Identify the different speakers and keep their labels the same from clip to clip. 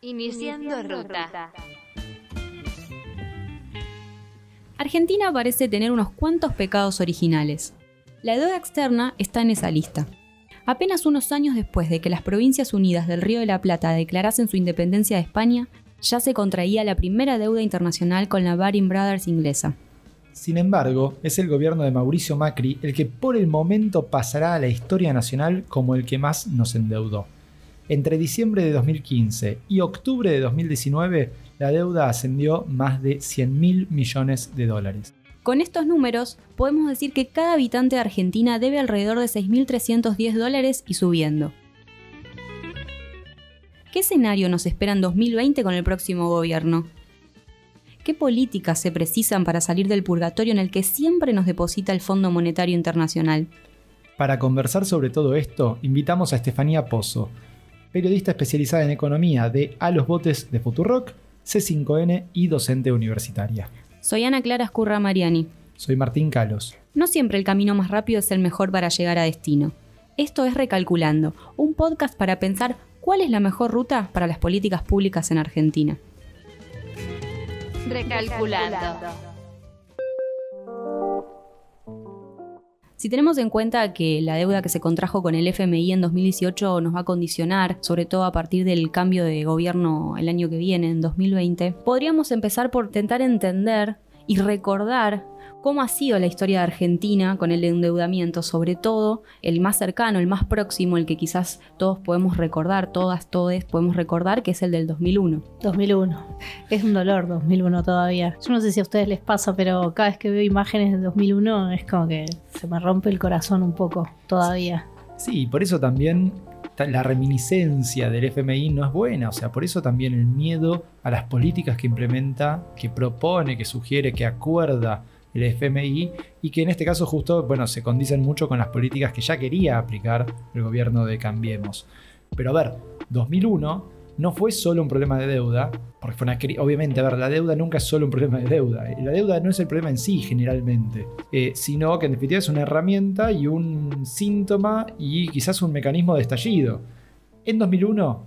Speaker 1: Iniciando ruta.
Speaker 2: Argentina parece tener unos cuantos pecados originales. La deuda externa está en esa lista. Apenas unos años después de que las Provincias Unidas del Río de la Plata declarasen su independencia de España, ya se contraía la primera deuda internacional con la Baring Brothers inglesa.
Speaker 3: Sin embargo, es el gobierno de Mauricio Macri el que por el momento pasará a la historia nacional como el que más nos endeudó. Entre diciembre de 2015 y octubre de 2019, la deuda ascendió más de 100 mil millones de dólares.
Speaker 2: Con estos números, podemos decir que cada habitante de Argentina debe alrededor de 6.310 dólares y subiendo. ¿Qué escenario nos espera en 2020 con el próximo gobierno? ¿Qué políticas se precisan para salir del purgatorio en el que siempre nos deposita el Fondo Monetario Internacional?
Speaker 3: Para conversar sobre todo esto, invitamos a Estefanía Pozo, periodista especializada en economía de A los Botes de Futurock, C5N y docente universitaria.
Speaker 2: Soy Ana Clara Escurra Mariani.
Speaker 3: Soy Martín Calos.
Speaker 2: No siempre el camino más rápido es el mejor para llegar a destino. Esto es Recalculando, un podcast para pensar cuál es la mejor ruta para las políticas públicas en Argentina.
Speaker 1: Recalculando.
Speaker 2: Si tenemos en cuenta que la deuda que se contrajo con el FMI en 2018 nos va a condicionar, sobre todo a partir del cambio de gobierno el año que viene, en 2020, podríamos empezar por intentar entender y recordar cómo ha sido la historia de Argentina con el endeudamiento, sobre todo el más cercano, el más próximo, el que quizás todos podemos recordar, todas, todes podemos recordar, que es el del 2001.
Speaker 4: 2001. Es un dolor 2001 todavía. Yo no sé si a ustedes les pasa, pero cada vez que veo imágenes de 2001 es como que se me rompe el corazón un poco todavía.
Speaker 3: Sí, por eso también la reminiscencia del FMI no es buena, o sea, por eso también el miedo a las políticas que implementa, que propone, que sugiere, que acuerda el FMI y que en este caso justo, bueno, se condicen mucho con las políticas que ya quería aplicar el gobierno de Cambiemos. Pero a ver, 2001 no fue solo un problema de deuda, porque fue una obviamente, a ver, la deuda nunca es solo un problema de deuda. La deuda no es el problema en sí generalmente, eh, sino que en definitiva es una herramienta y un síntoma y quizás un mecanismo de estallido. En 2001,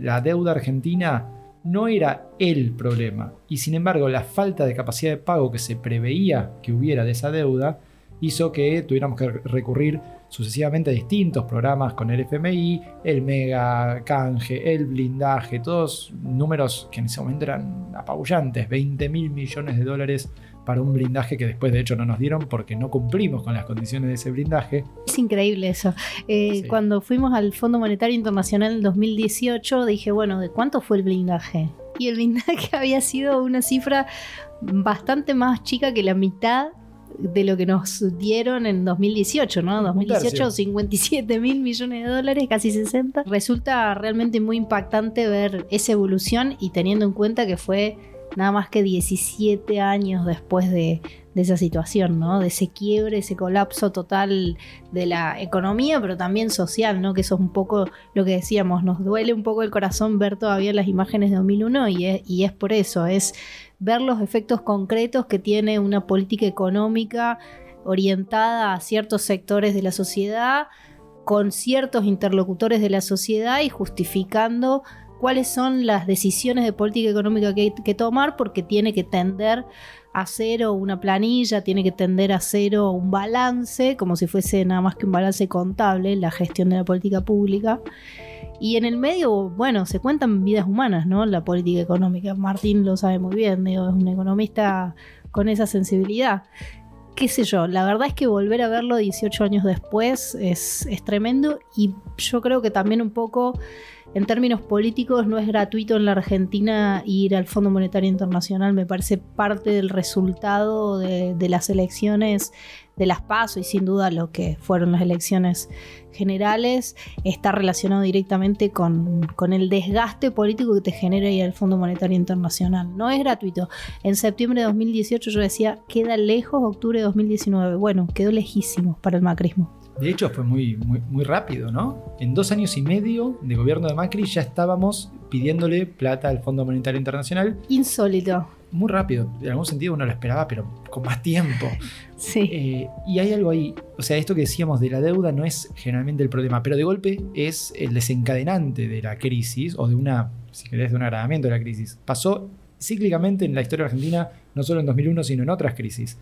Speaker 3: la deuda argentina no era el problema, y sin embargo la falta de capacidad de pago que se preveía que hubiera de esa deuda hizo que tuviéramos que recurrir sucesivamente a distintos programas con el FMI, el mega canje, el blindaje, todos números que en ese momento eran apabullantes, 20 mil millones de dólares para un blindaje que después de hecho no nos dieron porque no cumplimos con las condiciones de ese blindaje.
Speaker 4: Es increíble eso. Eh, cuando fuimos al Fondo Monetario Internacional en 2018 dije, bueno, ¿de cuánto fue el blindaje? Y el blindaje había sido una cifra bastante más chica que la mitad de lo que nos dieron en 2018, ¿no? 2018, 57 mil millones de dólares, casi 60. Resulta realmente muy impactante ver esa evolución y teniendo en cuenta que fue nada más que 17 años después de, esa situación, ¿no? De ese quiebre, ese colapso total de la economía, pero también social, ¿no? Que eso es un poco lo que decíamos, nos duele un poco el corazón ver todavía las imágenes de 2001 y es, y es por eso, es ver los efectos concretos que tiene una política económica orientada a ciertos sectores de la sociedad, con ciertos interlocutores de la sociedad y justificando cuáles son las decisiones de política económica que hay que tomar porque tiene que tender a cero una planilla, tiene que tender a cero un balance, como si fuese nada más que un balance contable, la gestión de la política pública. Y en el medio, bueno, se cuentan vidas humanas, ¿no? La política económica. Martín lo sabe muy bien, digo, es un economista con esa sensibilidad. Qué sé yo, la verdad es que volver a verlo 18 años después es, es tremendo y yo creo que también un poco en términos políticos no es gratuito en la Argentina ir al Fondo Monetario Internacional, me parece parte del resultado de, las elecciones de las PASO y sin duda lo que fueron las elecciones generales está relacionado directamente con, con, el desgaste político que te genera ir al Fondo Monetario Internacional. No es gratuito. En septiembre de 2018 yo decía, queda lejos octubre de 2019. Bueno, quedó lejísimo para el macrismo.
Speaker 3: De hecho, fue muy, muy, muy rápido, ¿no? En dos años y medio de gobierno de Macri ya estábamos pidiéndole plata al Fondo Monetario Internacional.
Speaker 4: Insólito.
Speaker 3: muy rápido. En algún sentido uno lo esperaba, pero con más tiempo.
Speaker 4: Sí.
Speaker 3: Eh, y hay algo ahí. O sea, esto que decíamos de la deuda no es generalmente el problema, pero de golpe es el desencadenante de la crisis o de una, si querés, de un agravamiento de la crisis. Pasó cíclicamente en la historia argentina, no solo en 2001, sino en otras crisis.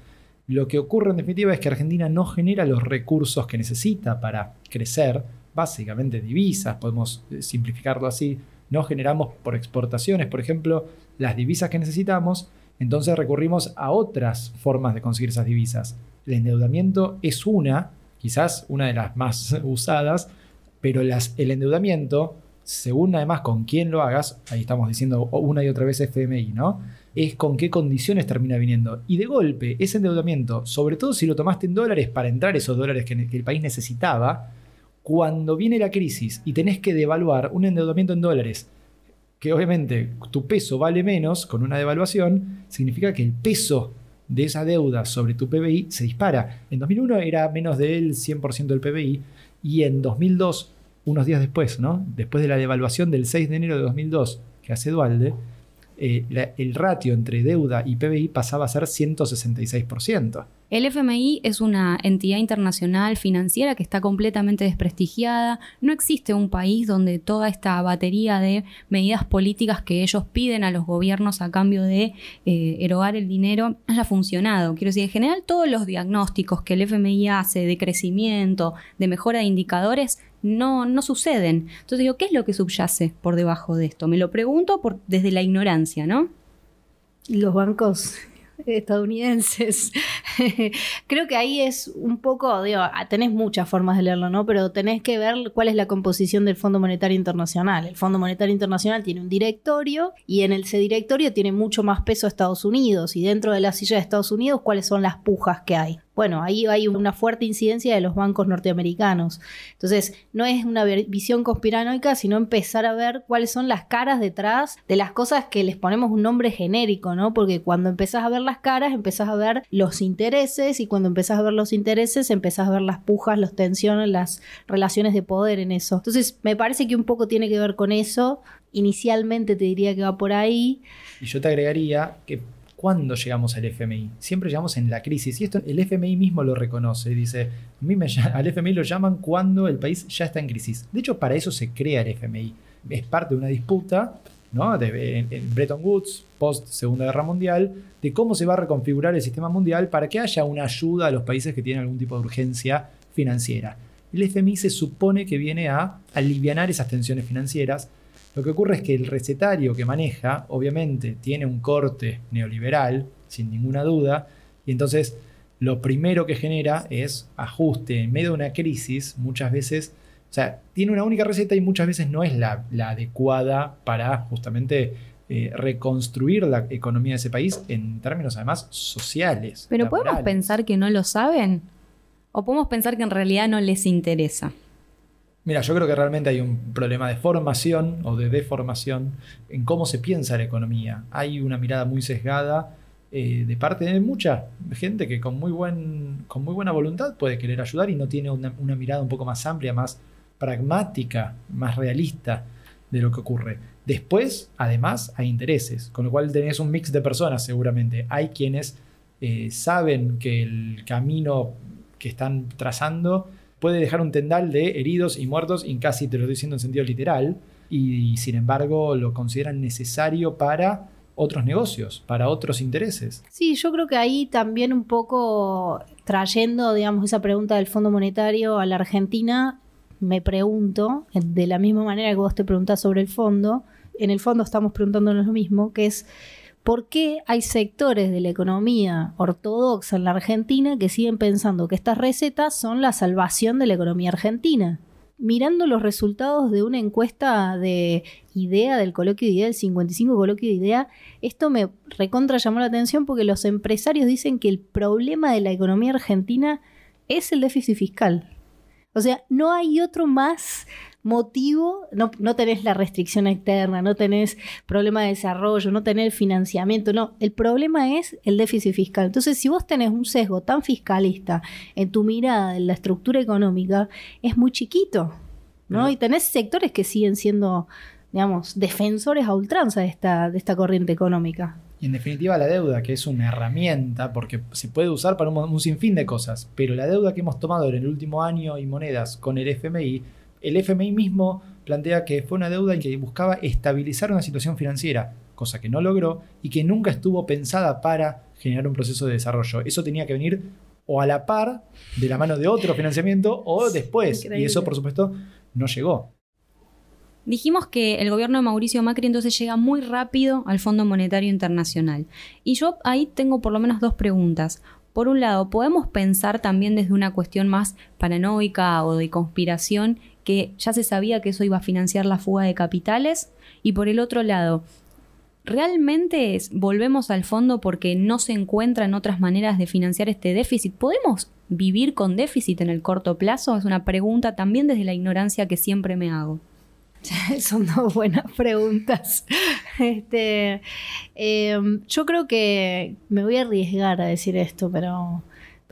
Speaker 3: Lo que ocurre en definitiva es que Argentina no genera los recursos que necesita para crecer, básicamente divisas, podemos eh, simplificarlo así, no generamos por exportaciones, por ejemplo, las divisas que necesitamos, entonces recurrimos a otras formas de conseguir esas divisas. El endeudamiento es una, quizás una de las más usadas, pero las, el endeudamiento, según además con quién lo hagas, ahí estamos diciendo una y otra vez FMI, ¿no? Es con qué condiciones termina viniendo. Y de golpe, ese endeudamiento, sobre todo si lo tomaste en dólares para entrar esos dólares que, el país necesitaba, cuando viene la crisis y tenés que devaluar un endeudamiento en dólares, que obviamente tu peso vale menos con una devaluación, significa que el peso de esa deuda sobre tu PBI se dispara. En 2001 era menos del 100% del PBI y en 2002, unos días después, ¿no? después de la devaluación del 6 de enero de 2002 que hace Dualde, eh, el ratio entre deuda y PBI pasaba a ser 166%.
Speaker 2: El FMI es una entidad internacional financiera que está completamente desprestigiada. No existe un país donde toda esta batería de medidas políticas que ellos piden a los gobiernos a cambio de eh, erogar el dinero haya funcionado. Quiero decir, en general todos los diagnósticos que el FMI hace de crecimiento, de mejora de indicadores, no, no suceden. Entonces digo, ¿qué es lo que subyace por debajo de esto? Me lo pregunto desde la ignorancia, ¿no?
Speaker 4: Los bancos estadounidenses. Creo que ahí es un poco, digo, ah, tenés muchas formas de leerlo, ¿no? Pero tenés que ver cuál es la composición del Fondo Monetario Internacional. El Fondo Monetario Internacional tiene un directorio y en ese directorio tiene mucho más peso Estados Unidos y dentro de la silla de Estados Unidos cuáles son las pujas que hay bueno, ahí hay una fuerte incidencia de los bancos norteamericanos. Entonces, no es una visión conspiranoica, sino empezar a ver cuáles son las caras detrás de las cosas que les ponemos un nombre genérico, ¿no? Porque cuando empezás a ver las caras, empezás a ver los intereses y cuando empezás a ver los intereses, empezás a ver las pujas, las tensiones, las relaciones de poder en eso. Entonces, me parece que un poco tiene que ver con eso. Inicialmente te diría que va por ahí.
Speaker 3: Y yo te agregaría que ¿Cuándo llegamos al FMI? Siempre llegamos en la crisis. Y esto el FMI mismo lo reconoce. Dice, a mí me, al FMI lo llaman cuando el país ya está en crisis. De hecho, para eso se crea el FMI. Es parte de una disputa ¿no? De, en, Bretton Woods, post Segunda Guerra Mundial, de cómo se va a reconfigurar el sistema mundial para que haya una ayuda a los países que tienen algún tipo de urgencia financiera. El FMI se supone que viene a aliviar esas tensiones financieras lo que ocurre es que el recetario que maneja, obviamente, tiene un corte neoliberal, sin ninguna duda, y entonces lo primero que genera es ajuste en medio de una crisis, muchas veces, o sea, tiene una única receta y muchas veces no es la, adecuada para justamente eh, reconstruir la economía de ese país en términos además sociales.
Speaker 2: Pero podemos pensar que no lo saben o podemos pensar que en realidad no les interesa.
Speaker 3: Mira, yo creo que realmente hay un problema de formación o de deformación en cómo se piensa la economía. Hay una mirada muy sesgada eh, de parte de mucha gente que con muy, buen, con muy buena voluntad puede querer ayudar y no tiene una, mirada un poco más amplia, más pragmática, más realista de lo que ocurre. Después, además, hay intereses, con lo cual tenés un mix de personas seguramente. Hay quienes eh, saben que el camino que están trazando puede dejar un tendal de heridos y muertos, y casi te lo estoy diciendo en sentido literal, y, sin embargo lo consideran necesario para otros negocios, para otros intereses.
Speaker 4: Sí, yo creo que ahí también un poco trayendo, digamos, esa pregunta del Fondo Monetario a la Argentina, me pregunto, de la misma manera que vos te preguntás sobre el fondo, en el fondo estamos preguntándonos lo mismo, que es ¿Por qué hay sectores de la economía ortodoxa en la Argentina que siguen pensando que estas recetas son la salvación de la economía argentina? Mirando los resultados de una encuesta de IDEA, del coloquio de IDEA, del 55 coloquio de IDEA, esto me recontra llamó la atención porque los empresarios dicen que el problema de la economía argentina es el déficit fiscal. O sea, no hay otro más motivo, no, no tenés la restricción externa, no tenés problema de desarrollo, no tenés financiamiento, no, el problema es el déficit fiscal. Entonces, si vos tenés un sesgo tan fiscalista en tu mirada en la estructura económica, es muy chiquito, ¿no? Y tenés sectores que siguen siendo, digamos, defensores a ultranza de esta, de esta corriente económica.
Speaker 3: Y en definitiva la deuda, que es una herramienta, porque se puede usar para un, un sinfín de cosas, pero la deuda que hemos tomado en el último año y monedas con el FMI, el FMI mismo plantea que fue una deuda que buscaba estabilizar una situación financiera, cosa que no logró y que nunca estuvo pensada para generar un proceso de desarrollo. Eso tenía que venir o a la par de la mano de otro financiamiento o después.
Speaker 4: Increíble.
Speaker 3: Y eso, por supuesto, no llegó.
Speaker 2: Dijimos que el gobierno de Mauricio Macri entonces llega muy rápido al Fondo Monetario Internacional. Y yo ahí tengo por lo menos dos preguntas. Por un lado, ¿podemos pensar también desde una cuestión más paranoica o de conspiración que ya se sabía que eso iba a financiar la fuga de capitales? Y por el otro lado, ¿realmente es- volvemos al fondo porque no se encuentran otras maneras de financiar este déficit? ¿Podemos vivir con déficit en el corto plazo? Es una pregunta también desde la ignorancia que siempre me hago.
Speaker 4: Son dos buenas preguntas. Este, eh, yo creo que me voy a arriesgar a decir esto, pero,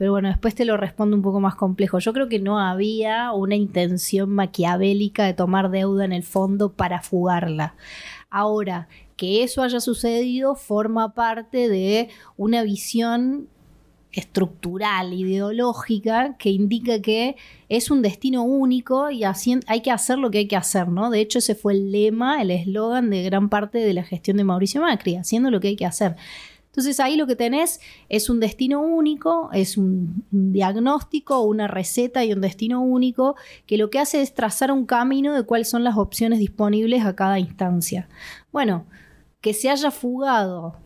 Speaker 4: pero bueno, después te lo respondo un poco más complejo. Yo creo que no había una intención maquiavélica de tomar deuda en el fondo para fugarla. Ahora, que eso haya sucedido forma parte de una visión estructural, ideológica, que indica que es un destino único y hay que hacer lo que hay que hacer, ¿no? De hecho, ese fue el lema, el eslogan de gran parte de la gestión de Mauricio Macri, haciendo lo que hay que hacer. Entonces ahí lo que tenés es un destino único, es un, diagnóstico, una receta y un destino único que lo que hace es trazar un camino de cuáles son las opciones disponibles a cada instancia. Bueno, que se haya fugado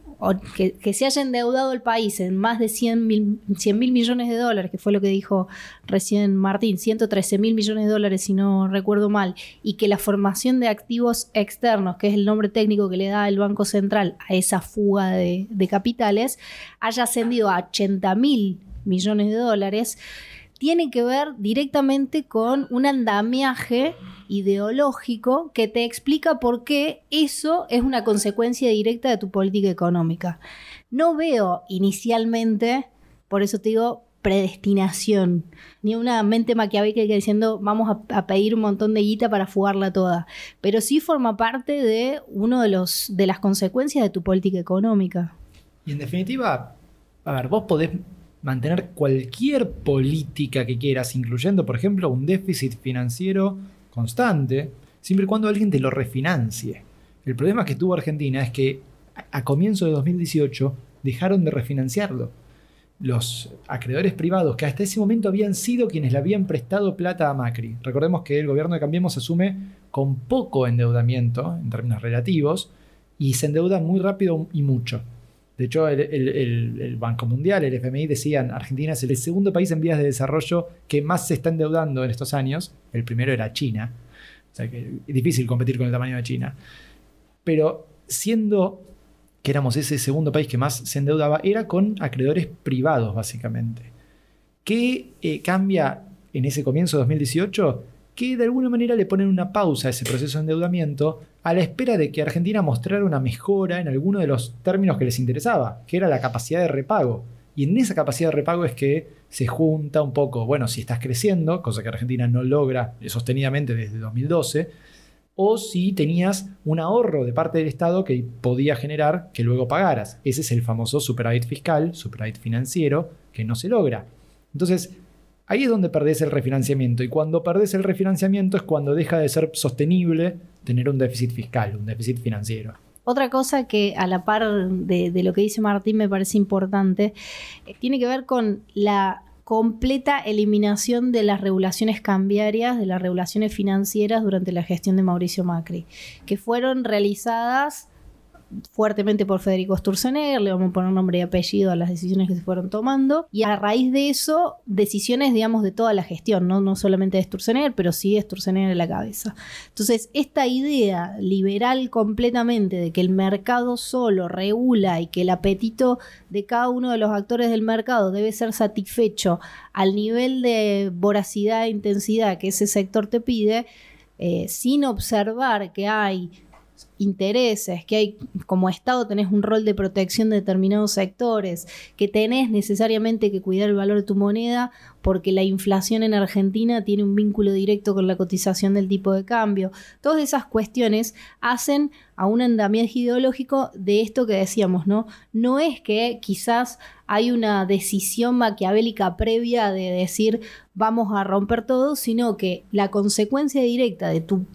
Speaker 4: que, se haya endeudado el país en más de 100 mil, 100 mil millones de dólares, que fue lo que dijo recién Martín, 113 mil millones de dólares si no recuerdo mal, y que la formación de activos externos, que es el nombre técnico que le da el Banco Central a esa fuga de, de capitales, haya ascendido a 80 mil millones de dólares, tiene que ver directamente con un andamiaje ideológico que te explica por qué eso es una consecuencia directa de tu política económica. No veo inicialmente, por eso te digo, predestinación, ni una mente maquiavélica diciendo vamos a, pedir un montón de guita para fugarla toda, pero sí forma parte de uno de de las consecuencias de tu política económica.
Speaker 3: Y en definitiva, a ver, vos podés mantener cualquier política que quieras, incluyendo, por ejemplo, un déficit financiero constante, siempre y cuando alguien te lo refinancie. El problema que tuvo Argentina es que a comienzo de 2018 dejaron de refinanciarlo. Los acreedores privados que hasta ese momento habían sido quienes le habían prestado plata a Macri. Recordemos que el gobierno de Cambiemos asume con poco endeudamiento en términos relativos y se endeuda muy rápido y mucho. De hecho, el, Banco Mundial, el FMI decían, Argentina es el segundo país en vías de desarrollo que más se está endeudando en estos años. El primero era China. O sea que es difícil competir con el tamaño de China. Pero siendo que éramos ese segundo país que más se endeudaba, era con acreedores privados, básicamente. ¿Qué eh, cambia en ese comienzo de 2018? Que de alguna manera le ponen una pausa a ese proceso de endeudamiento a la espera de que Argentina mostrara una mejora en alguno de los términos que les interesaba, que era la capacidad de repago. Y en esa capacidad de repago es que se junta un poco, bueno, si estás creciendo, cosa que Argentina no logra sostenidamente desde 2012, o si tenías un ahorro de parte del Estado que podía generar que luego pagaras. Ese es el famoso superávit fiscal, superávit financiero, que no se logra. Entonces, ahí es donde perdés el refinanciamiento. Y cuando perdés el refinanciamiento es cuando deja de ser sostenible tener un déficit fiscal, un déficit financiero.
Speaker 4: Otra cosa que a la par de, lo que dice Martín me parece importante, eh, tiene que ver con la completa eliminación de las regulaciones cambiarias, de las regulaciones financieras durante la gestión de Mauricio Macri, que fueron realizadas fuertemente por Federico Sturzenegger, le vamos a poner nombre y apellido a las decisiones que se fueron tomando, y a raíz de eso, decisiones, digamos, de toda la gestión, no, no solamente de Sturzenegger, pero sí de Sturzenegger en la cabeza. Entonces, esta idea liberal completamente de que el mercado solo regula y que el apetito de cada uno de los actores del mercado debe ser satisfecho al nivel de voracidad e intensidad que ese sector te pide, eh, sin observar que hay intereses, que hay como Estado tenés un rol de protección de determinados sectores, que tenés necesariamente que cuidar el valor de tu moneda porque la inflación en Argentina tiene un vínculo directo con la cotización del tipo de cambio. Todas esas cuestiones hacen a un andamiaje ideológico de esto que decíamos, ¿no? No es que quizás hay una decisión maquiavélica previa de decir vamos a romper todo, sino que la consecuencia directa de tu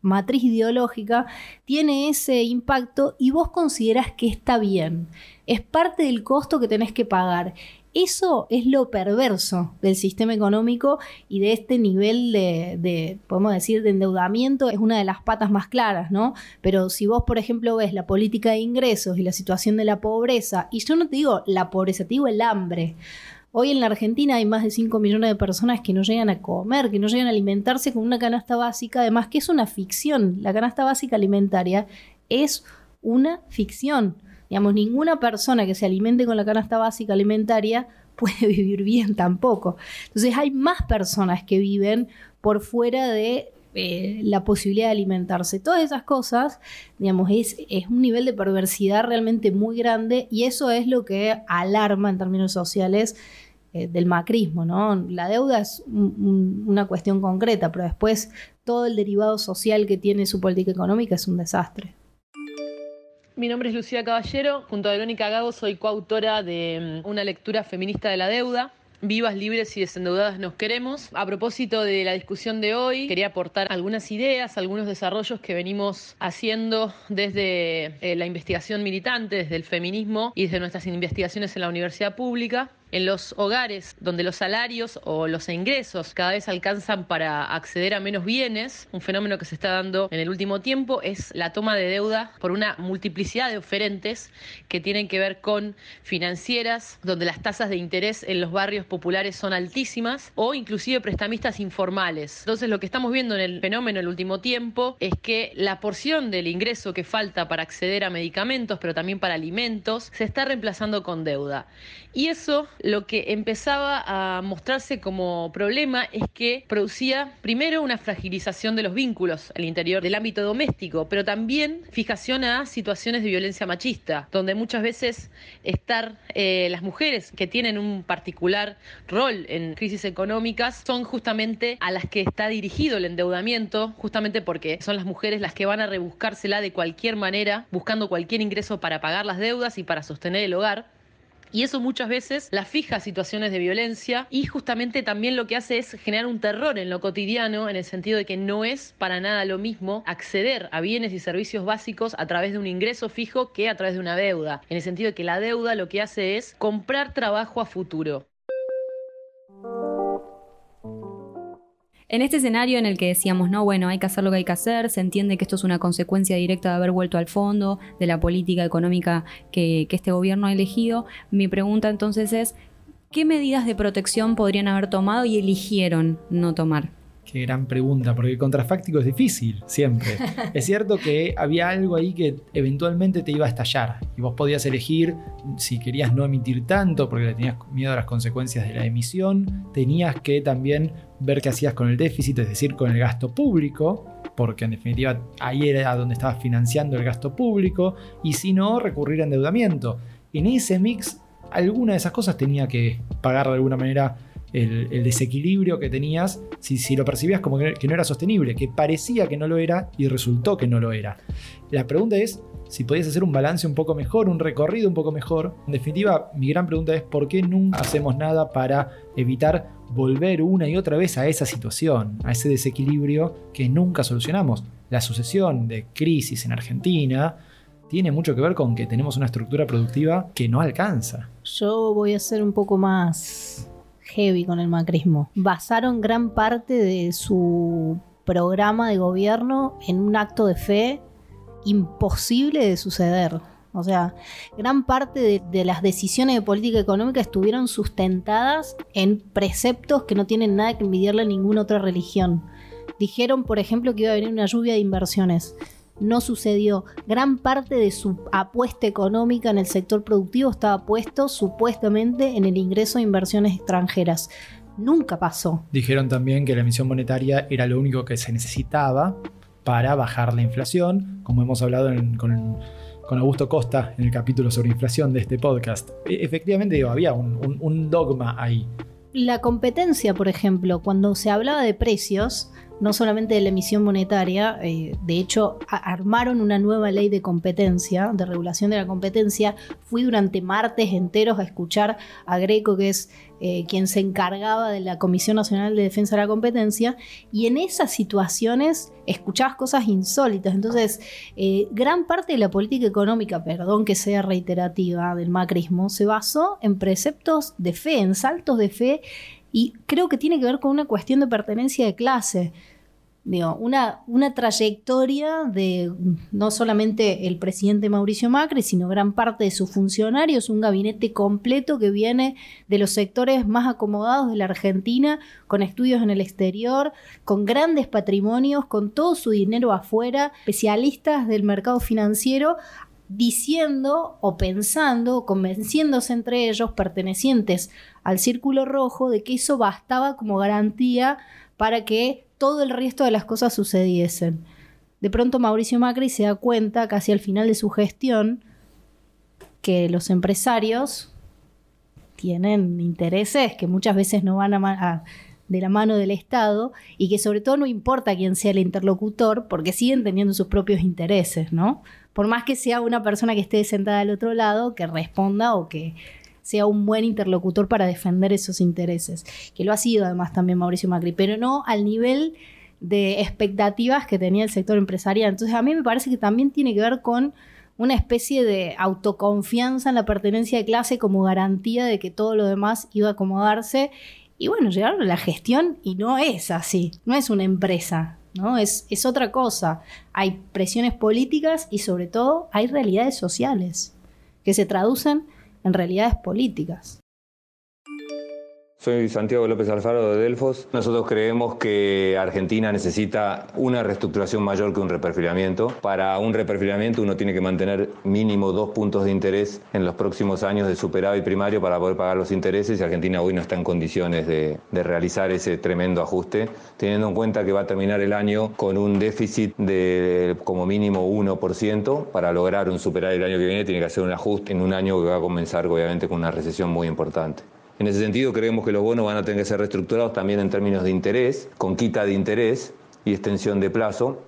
Speaker 4: matriz ideológica tiene ese impacto y vos considerás que está bien. Es parte del costo que tenés que pagar. Eso es lo perverso del sistema económico y de este nivel de, podemos decir, de endeudamiento, es una de las patas más claras, ¿no? Pero si vos, por ejemplo, ves la política de ingresos y la situación de la pobreza, y yo no te digo la pobreza, te digo el hambre. Hoy en la Argentina hay más de 5 millones de personas que no llegan a comer, que no llegan a alimentarse con una canasta básica, además que es una ficción. La canasta básica alimentaria es una ficción. Digamos, ninguna persona que se alimente con la canasta básica alimentaria puede vivir bien tampoco. Entonces hay más personas que viven por fuera de eh, la posibilidad de alimentarse. Todas esas cosas, digamos, es, es, un nivel de perversidad realmente muy grande y eso es lo que alarma en términos sociales eh, del macrismo, ¿no? La deuda es una cuestión concreta, pero después todo el derivado social que tiene su política económica es un desastre.
Speaker 5: Mi nombre es Lucía Caballero, junto a Verónica Gago soy coautora de mm, una lectura feminista de la deuda. Vivas, libres y desendeudadas nos queremos. A propósito de la discusión de hoy, quería aportar algunas ideas, algunos desarrollos que venimos haciendo desde eh, la investigación militante, desde el feminismo y desde nuestras investigaciones en la universidad pública en los hogares donde los salarios o los ingresos cada vez alcanzan para acceder a menos bienes, un fenómeno que se está dando en el último tiempo es la toma de deuda por una multiplicidad de oferentes que tienen que ver con financieras, donde las tasas de interés en los barrios populares son altísimas, o inclusive prestamistas informales. Entonces lo que estamos viendo en el fenómeno en el último tiempo es que la porción del ingreso que falta para acceder a medicamentos, pero también para alimentos, se está reemplazando con deuda. Y eso lo que empezaba a mostrarse como problema es que producía primero una fragilización de los vínculos al interior del ámbito doméstico, pero también fijación a situaciones de violencia machista, donde muchas veces estar eh, las mujeres que tienen un particular rol en crisis económicas son justamente a las que está dirigido el endeudamiento, justamente porque son las mujeres las que van a rebuscársela de cualquier manera, buscando cualquier ingreso para pagar las deudas y para sostener el hogar. Y eso muchas veces la fija situaciones de violencia y justamente también lo que hace es generar un terror en lo cotidiano en el sentido de que no es para nada lo mismo acceder a bienes y servicios básicos a través de un ingreso fijo que a través de una deuda. En el sentido de que la deuda lo que hace es comprar trabajo a futuro.
Speaker 2: En este escenario en el que decíamos, no, bueno, hay que hacer lo que hay que hacer, se entiende que esto es una consecuencia directa de haber vuelto al fondo, de la política económica que, que este gobierno ha elegido, mi pregunta entonces es, ¿qué medidas de protección podrían haber tomado y eligieron no tomar?
Speaker 3: Qué gran pregunta, porque el contrafáctico es difícil, siempre. es cierto que había algo ahí que eventualmente te iba a estallar y vos podías elegir si querías no emitir tanto porque le tenías miedo a las consecuencias de la emisión, tenías que también ver qué hacías con el déficit, es decir, con el gasto público, porque en definitiva ahí era donde estabas financiando el gasto público, y si no, recurrir a endeudamiento. En ese mix, alguna de esas cosas tenía que pagar de alguna manera el, desequilibrio que tenías si, si lo percibías como que, no era sostenible, que parecía que no lo era y resultó que no lo era. La pregunta es si podías hacer un balance un poco mejor, un recorrido un poco mejor. En definitiva, mi gran pregunta es por qué nunca hacemos nada para evitar volver una y otra vez a esa situación, a ese desequilibrio que nunca solucionamos. La sucesión de crisis en Argentina tiene mucho que ver con que tenemos una estructura productiva que no alcanza.
Speaker 4: Yo voy a ser un poco más heavy con el macrismo. Basaron gran parte de su programa de gobierno en un acto de fe imposible de suceder. O sea, gran parte de, las decisiones de política económica estuvieron sustentadas en preceptos que no tienen nada que envidiarle a ninguna otra religión. Dijeron, por ejemplo, que iba a venir una lluvia de inversiones no sucedió. Gran parte de su apuesta económica en el sector productivo estaba puesto supuestamente en el ingreso de inversiones extranjeras. Nunca pasó.
Speaker 3: Dijeron también que la emisión monetaria era lo único que se necesitaba para bajar la inflación, como hemos hablado con, Augusto Costa en el capítulo sobre inflación de este podcast. E, efectivamente, había un dogma ahí.
Speaker 4: La competencia, por ejemplo, cuando se hablaba de precios, no solamente de la emisión monetaria, eh, de hecho armaron una nueva ley de competencia, de regulación de la competencia. Fui durante martes enteros a escuchar a Greco, que es eh, quien se encargaba de la Comisión Nacional de Defensa de la Competencia, y en esas situaciones escuchabas cosas insólitas. Entonces, eh, gran parte de la política económica, perdón que sea reiterativa, del macrismo, se basó en preceptos de fe, en saltos de fe y creo que tiene que ver con una cuestión de pertenencia de clase. Digo, una, una trayectoria de no solamente el presidente Mauricio Macri, sino gran parte de sus funcionarios, un gabinete completo que viene de los sectores más acomodados de la Argentina, con estudios en el exterior, con grandes patrimonios, con todo su dinero afuera, especialistas del mercado financiero, diciendo o pensando, convenciéndose entre ellos, pertenecientes al círculo rojo, de que eso bastaba como garantía para que todo el resto de las cosas sucediesen. De pronto Mauricio Macri se da cuenta, casi al final de su gestión, que los empresarios tienen intereses que muchas veces no van a, de la mano del Estado y que sobre todo no importa quién sea el interlocutor porque siguen teniendo sus propios intereses, ¿no? Por más que sea una persona que esté sentada al otro lado, que responda o que sea un buen interlocutor para defender esos intereses, que lo ha sido además también Mauricio Macri, pero no al nivel de expectativas que tenía el sector empresarial. Entonces a mí me parece que también tiene que ver con una especie de autoconfianza en la pertenencia de clase como garantía de que todo lo demás iba a acomodarse. Y bueno, llegaron a la gestión y no es así, no es una empresa, ¿no? Es, es otra cosa. Hay presiones políticas y sobre todo hay realidades sociales que se traducen en realidades políticas.
Speaker 6: Soy Santiago López Alfaro de Delfos. Nosotros creemos que Argentina necesita una reestructuración mayor que un reperfilamiento. Para un reperfilamiento uno tiene que mantener mínimo dos puntos de interés en los próximos años de superávit primario para poder pagar los intereses y Argentina hoy no está en condiciones de, realizar ese tremendo ajuste, teniendo en cuenta que va a terminar el año con un déficit de como mínimo 1%. Para lograr un superávit el año que viene tiene que hacer un ajuste en un año que va a comenzar obviamente con una recesión muy importante. En ese sentido, creemos que los bonos van a tener que ser reestructurados también en términos de interés, con quita de interés y extensión de plazo.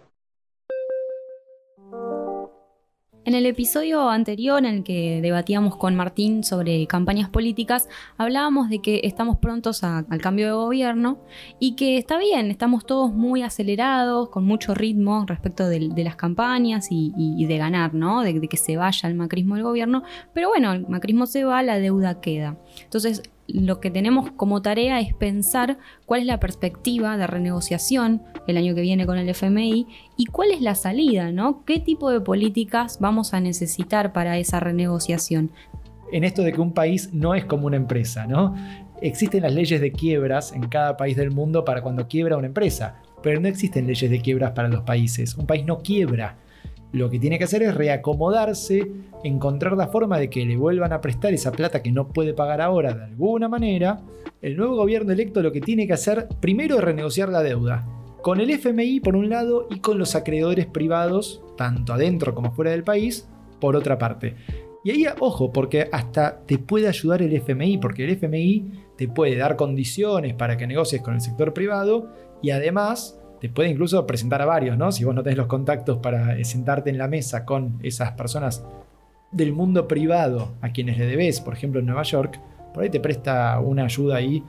Speaker 2: En el episodio anterior en el que debatíamos con Martín sobre campañas políticas, hablábamos de que estamos prontos al cambio de gobierno y que está bien, estamos todos muy acelerados, con mucho ritmo respecto de, las campañas y, de ganar, ¿no? De, de que se vaya el macrismo del gobierno, pero bueno, el macrismo se va, la deuda queda. Entonces, lo que tenemos como tarea es pensar cuál es la perspectiva de renegociación el año que viene con el FMI y cuál es la salida, ¿no? ¿Qué tipo de políticas vamos a necesitar para esa renegociación?
Speaker 3: En esto de que un país no es como una empresa, ¿no? Existen las leyes de quiebras en cada país del mundo para cuando quiebra una empresa, pero no existen leyes de quiebras para los países. Un país no quiebra lo que tiene que hacer es reacomodarse, encontrar la forma de que le vuelvan a prestar esa plata que no puede pagar ahora de alguna manera. El nuevo gobierno electo lo que tiene que hacer primero es renegociar la deuda. Con el FMI por un lado y con los acreedores privados, tanto adentro como fuera del país, por otra parte. Y ahí, ojo, porque hasta te puede ayudar el FMI, porque el FMI te puede dar condiciones para que negocies con el sector privado y además te puede incluso presentar a varios, ¿no? Si vos no tenés los contactos para eh, sentarte en la mesa con esas personas del mundo privado a quienes le debes, por ejemplo en Nueva York, por ahí te presta una ayuda ahí,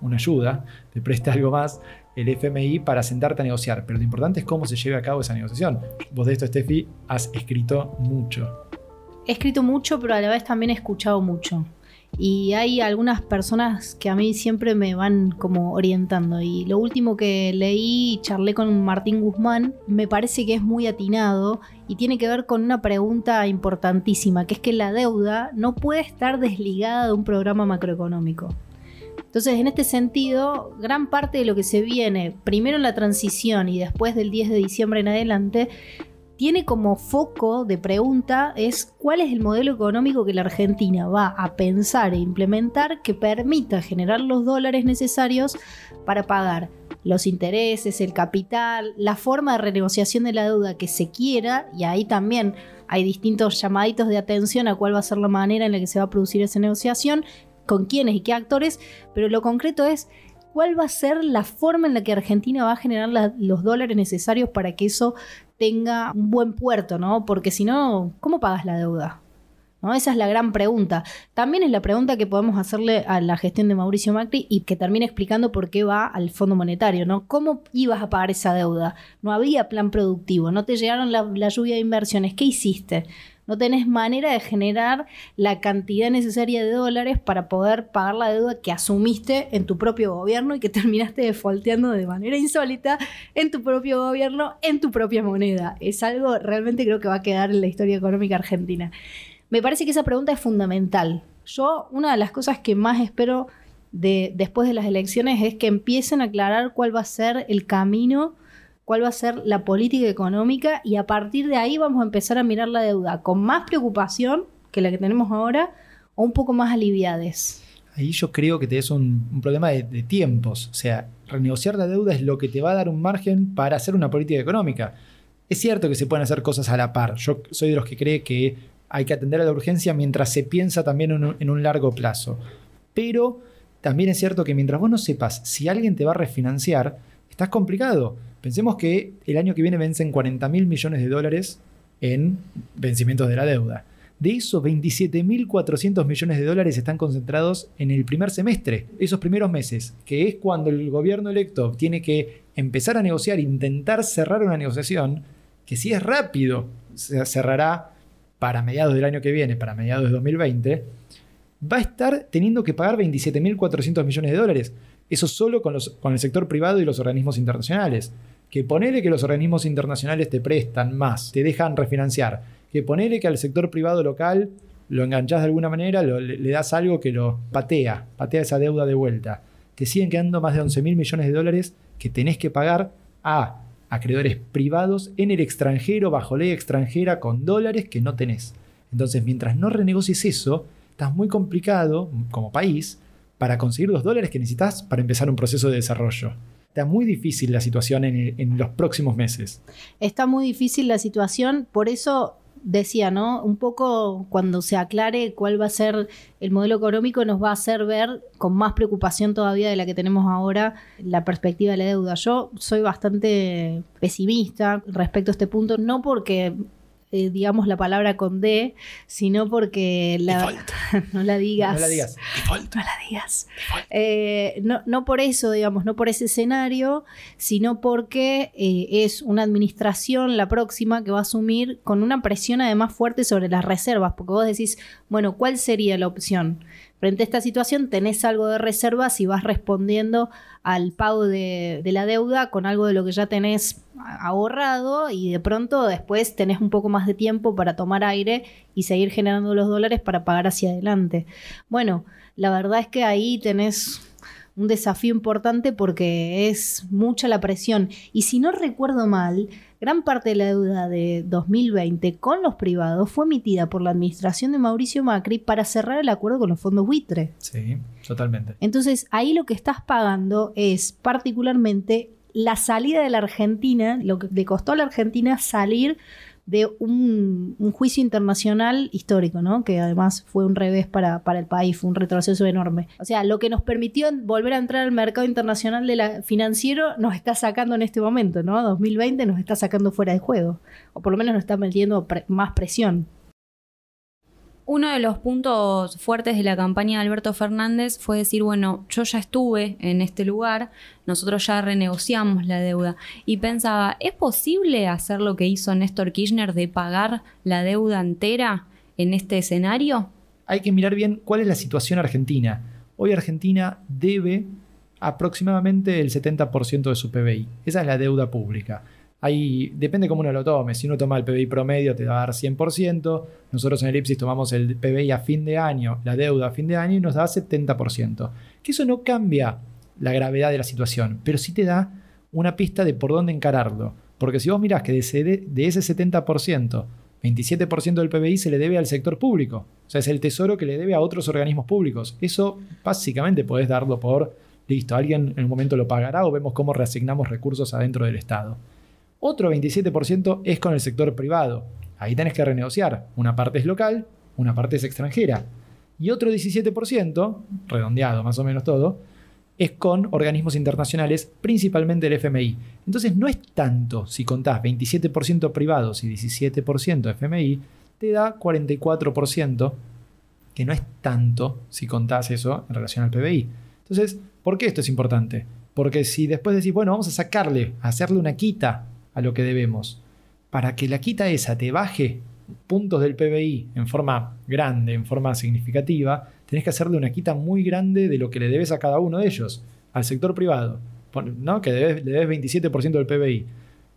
Speaker 3: una ayuda, te presta algo más el FMI para sentarte a negociar. Pero lo importante es cómo se lleve a cabo esa negociación. Vos de esto, Steffi, has escrito mucho.
Speaker 4: He escrito mucho, pero a la vez también he escuchado mucho y hay algunas personas que a mí siempre me van como orientando y lo último que leí y charlé con Martín Guzmán me parece que es muy atinado y tiene que ver con una pregunta importantísima que es que la deuda no puede estar desligada de un programa macroeconómico. Entonces, en este sentido, gran parte de lo que se viene, primero en la transición y después del 10 de diciembre en adelante, tiene como foco de pregunta es cuál es el modelo económico que la Argentina va a pensar e implementar que permita generar los dólares necesarios para pagar los intereses, el capital, la forma de renegociación de la deuda que se quiera, y ahí también hay distintos llamaditos de atención a cuál va a ser la manera en la que se va a producir esa negociación, con quiénes y qué actores, pero lo concreto es cuál va a ser la forma en la que Argentina va a generar los dólares necesarios para que eso tenga un buen puerto, ¿no? Porque si no, ¿cómo pagas la deuda? Esa es la gran pregunta. También es la pregunta que podemos hacerle a la gestión de Mauricio Macri y que termina explicando por qué va al Fondo Monetario, ¿no? ¿Cómo ibas a pagar esa deuda? No había plan productivo, no te llegaron la, la lluvia de inversiones. ¿Qué hiciste? No tenés manera de generar la cantidad necesaria de dólares para poder pagar la deuda que asumiste en tu propio gobierno y que terminaste defaulteando de manera insólita en tu propio gobierno, en tu propia moneda. Es algo realmente creo que va a quedar en la historia económica argentina. Me parece que esa pregunta es fundamental. Yo, una de las cosas que más espero de, después de las elecciones es que empiecen a aclarar cuál va a ser el camino cuál va a ser la política económica y a partir de ahí vamos a empezar a mirar la deuda con más preocupación que la que tenemos ahora o un poco más aliviades.
Speaker 3: Ahí yo creo que te es un, problema de, tiempos. O sea, renegociar la deuda es lo que te va a dar un margen para hacer una política económica. Es cierto que se pueden hacer cosas a la par. Yo soy de los que cree que hay que atender a la urgencia mientras se piensa también en un, en un largo plazo. Pero también es cierto que mientras vos no sepas si alguien te va a refinanciar, estás complicado. Pensemos que el año que viene vencen 40 mil millones de dólares en vencimientos de la deuda. De esos 27.400 millones de dólares están concentrados en el primer semestre, esos primeros meses, que es cuando el gobierno electo tiene que empezar a negociar, intentar cerrar una negociación, que si es rápido, se cerrará para mediados del año que viene, para mediados de 2020, va a estar teniendo que pagar 27.400 millones de dólares. Eso solo con, los, con el sector privado y los organismos internacionales que ponele que los organismos internacionales te prestan más, te dejan refinanciar, que ponele que al sector privado local lo enganchás de alguna manera, le, das algo que lo patea, patea esa deuda de vuelta. Te siguen quedando más de 11 mil millones de dólares que tenés que pagar a acreedores privados en el extranjero, bajo ley extranjera, con dólares que no tenés. Entonces, mientras no renegocies eso, estás muy complicado como país para conseguir los dólares que necesitas para empezar un proceso de desarrollo está muy difícil la situación en, los próximos meses.
Speaker 4: Está muy difícil la situación, por eso decía, ¿no? Un poco cuando se aclare cuál va a ser el modelo económico, nos va a hacer ver con más preocupación todavía de la que tenemos ahora la perspectiva de la deuda. Yo soy bastante pesimista respecto a este punto, no porque eh, digamos la palabra con D, sino porque la, no la digas.
Speaker 3: No, la digas.
Speaker 4: No la digas. Eh, no, por eso, digamos, no por ese escenario, sino porque eh, es una administración la próxima que va a asumir con una presión además fuerte sobre las reservas, porque vos decís, bueno, ¿cuál sería la opción? Frente a esta situación tenés algo de reservas y vas respondiendo al pago de, la deuda con algo de lo que ya tenés ahorrado y de pronto después tenés un poco más de tiempo para tomar aire y seguir generando los dólares para pagar hacia adelante. Bueno, la verdad es que ahí tenés un desafío importante porque es mucha la presión. Y si no recuerdo mal, gran parte de la deuda de 2020 con los privados fue emitida por la administración de Mauricio Macri para cerrar el acuerdo con los fondos buitre.
Speaker 3: Sí, totalmente.
Speaker 4: Entonces, ahí lo que estás pagando es particularmente la salida de la Argentina, lo que le costó a la Argentina salir de un, juicio internacional histórico, ¿no? Que además fue un revés para, para, el país, fue un retroceso enorme. O sea, lo que nos permitió volver a entrar al mercado internacional de financiero nos está sacando en este momento, ¿no? 2020 nos está sacando fuera de juego, o por lo menos nos está metiendo más presión.
Speaker 2: Uno de los puntos fuertes de la campaña de Alberto Fernández fue decir, bueno, yo ya estuve en este lugar, nosotros ya renegociamos la deuda. Y pensaba, ¿es posible hacer lo que hizo Néstor Kirchner de pagar la deuda entera en este escenario?
Speaker 3: Hay que mirar bien cuál es la situación argentina. Hoy Argentina debe aproximadamente el 70% de su PBI. Esa es la deuda pública depende cómo uno lo tome. Si uno toma el PBI promedio, te va a dar 100%. Nosotros en Elipsis tomamos el PBI a fin de año, la deuda a fin de año, y nos da 70%. Que eso no cambia la gravedad de la situación, pero sí te da una pista de por dónde encararlo. Porque si vos mirás que de ese, de ese 70%, 27% del PBI se le debe al sector público. O sea, es el tesoro que le debe a otros organismos públicos. Eso básicamente podés darlo por listo, alguien en un momento lo pagará o vemos cómo reasignamos recursos adentro del Estado. Otro 27% es con el sector privado. Ahí tenés que renegociar. Una parte es local, una parte es extranjera. Y otro 17%, redondeado más o menos todo, es con organismos internacionales, principalmente el FMI. Entonces no es tanto si contás 27% privados y 17% FMI, te da 44%, que no es tanto si contás eso en relación al PBI. Entonces, ¿por qué esto es importante? Porque si después decís, bueno, vamos a sacarle, a hacerle una quita a lo que debemos, para que la quita esa te baje puntos del PBI en forma grande, en forma significativa, tenés que hacerle una quita muy grande de lo que le debes a cada uno de ellos, al sector privado, ¿no? que le debes 27% del PBI.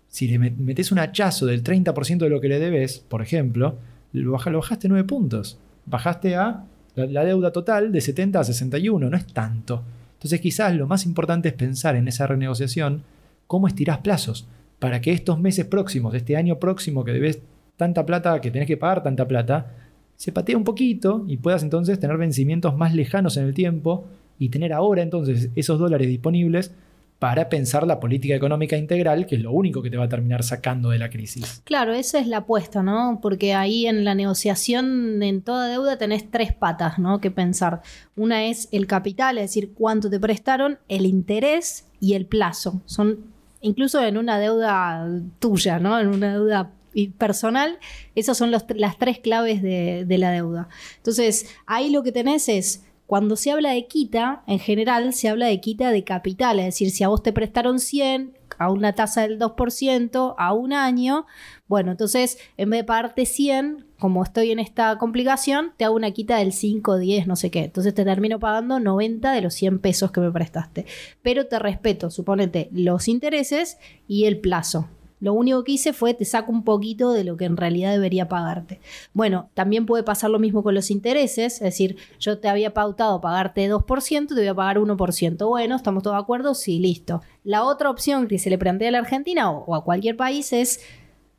Speaker 3: Si le metes un hachazo del 30% de lo que le debes, por ejemplo, lo, bajaste 9 puntos. Bajaste a la, la deuda total de 70 a 61, no es tanto. Entonces quizás lo más importante es pensar en esa renegociación cómo estirás plazos para que estos meses próximos, este año próximo que debes tanta plata, que tenés que pagar tanta plata, se patea un poquito y puedas entonces tener vencimientos más lejanos en el tiempo y tener ahora entonces esos dólares disponibles para pensar la política económica integral, que es lo único que te va a terminar sacando de la crisis.
Speaker 4: Claro, esa es la apuesta, ¿no? Porque ahí en la negociación en toda deuda tenés tres patas, ¿no? Que pensar. Una es el capital, es decir, cuánto te prestaron, el interés y el plazo. Son incluso en una deuda tuya, ¿no? En una deuda personal, esas son las tres claves de, de la deuda. Entonces, ahí lo que tenés es cuando se habla de quita, en general se habla de quita de capital, es decir, si a vos te prestaron 100 a una tasa del 2% a un año, bueno, entonces en vez de pagarte 100, como estoy en esta complicación, te hago una quita del 5, 10, no sé qué. Entonces te termino pagando 90 de los 100 pesos que me prestaste. Pero te respeto, suponete, los intereses y el plazo. Lo único que hice fue te saco un poquito de lo que en realidad debería pagarte. Bueno, también puede pasar lo mismo con los intereses, es decir, yo te había pautado pagarte 2%, te voy a pagar 1%. Bueno, ¿estamos todos de acuerdo? Sí, listo. La otra opción que se le plantea a la Argentina o, a cualquier país es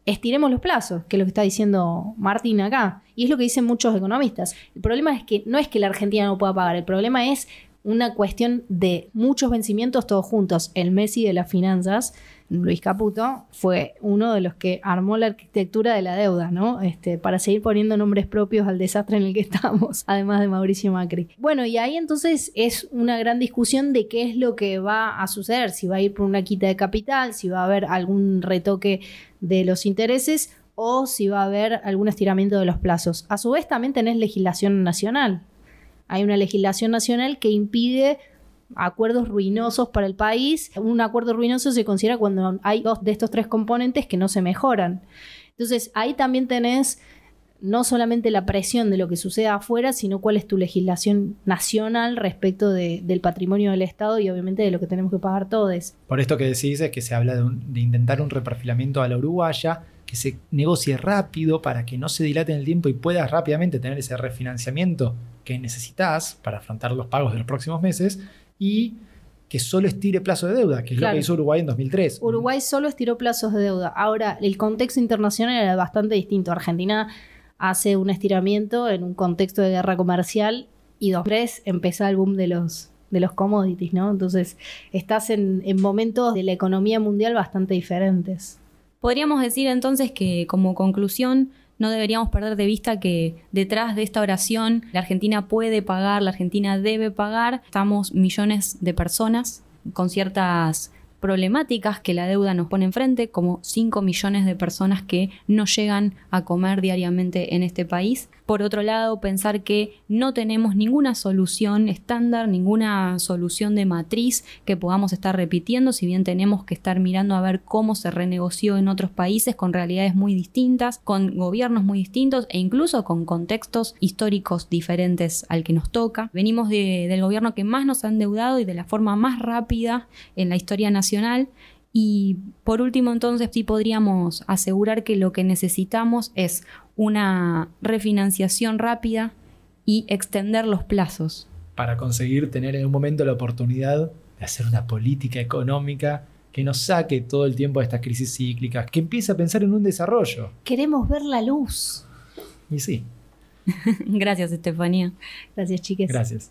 Speaker 4: estiremos los plazos, que es lo que está diciendo Martín acá. Y es lo que dicen muchos economistas. El problema es que no es que la Argentina no pueda pagar, el problema es una cuestión de muchos vencimientos todos juntos. El Messi de las finanzas Luis Caputo, fue uno de los que armó la arquitectura de la deuda, ¿no? Este, para seguir poniendo nombres propios al desastre en el que estamos, además de Mauricio Macri. Bueno, y ahí entonces es una gran discusión de qué es lo que va a suceder, si va a ir por una quita de capital, si va a haber algún retoque de los intereses o si va a haber algún estiramiento de los plazos. A su vez también tenés legislación nacional. Hay una legislación nacional que impide acuerdos ruinosos para el país. Un acuerdo ruinoso se considera cuando hay dos de estos tres componentes que no se mejoran. Entonces, ahí también tenés no solamente la presión de lo que sucede afuera, sino cuál es tu legislación nacional respecto del patrimonio del Estado y obviamente de lo que tenemos que pagar todos.
Speaker 3: Por esto que decís es que se habla de, de intentar un reperfilamiento a la uruguaya, que se negocie rápido para que no se dilate en el tiempo y puedas rápidamente tener ese refinanciamiento que necesitas para afrontar los pagos de los próximos meses y que solo estire plazo de deuda, que es lo que hizo Uruguay en 2003.
Speaker 4: Uruguay solo estiró plazos de deuda. Ahora, el contexto internacional era bastante distinto. Argentina hace un estiramiento en un contexto de guerra comercial y 2003 empieza el boom de los, de los commodities, ¿no? Entonces, estás en, en momentos de la economía mundial bastante diferentes.
Speaker 2: Podríamos decir entonces que como conclusión no deberíamos perder de vista que detrás de esta oración la Argentina puede pagar, la Argentina debe pagar. Estamos millones de personas con ciertas problemáticas que la deuda nos pone enfrente, como 5 millones de personas que no llegan a comer diariamente en este país. Por otro lado, pensar que no tenemos ninguna solución estándar, ninguna solución de matriz que podamos estar repitiendo, si bien tenemos que estar mirando a ver cómo se renegoció en otros países con realidades muy distintas, con gobiernos muy distintos e incluso con contextos históricos diferentes al que nos toca. Venimos del gobierno que más nos ha endeudado y de la forma más rápida en la historia nacional y por último, entonces, sí podríamos asegurar que lo que necesitamos es una refinanciación rápida y extender los plazos.
Speaker 3: Para conseguir tener en un momento la oportunidad de hacer una política económica que nos saque todo el tiempo de estas crisis cíclicas, que empiece a pensar en un desarrollo.
Speaker 4: Queremos ver la luz.
Speaker 3: Y sí.
Speaker 2: Gracias, Estefanía.
Speaker 4: Gracias, chicas.
Speaker 3: Gracias.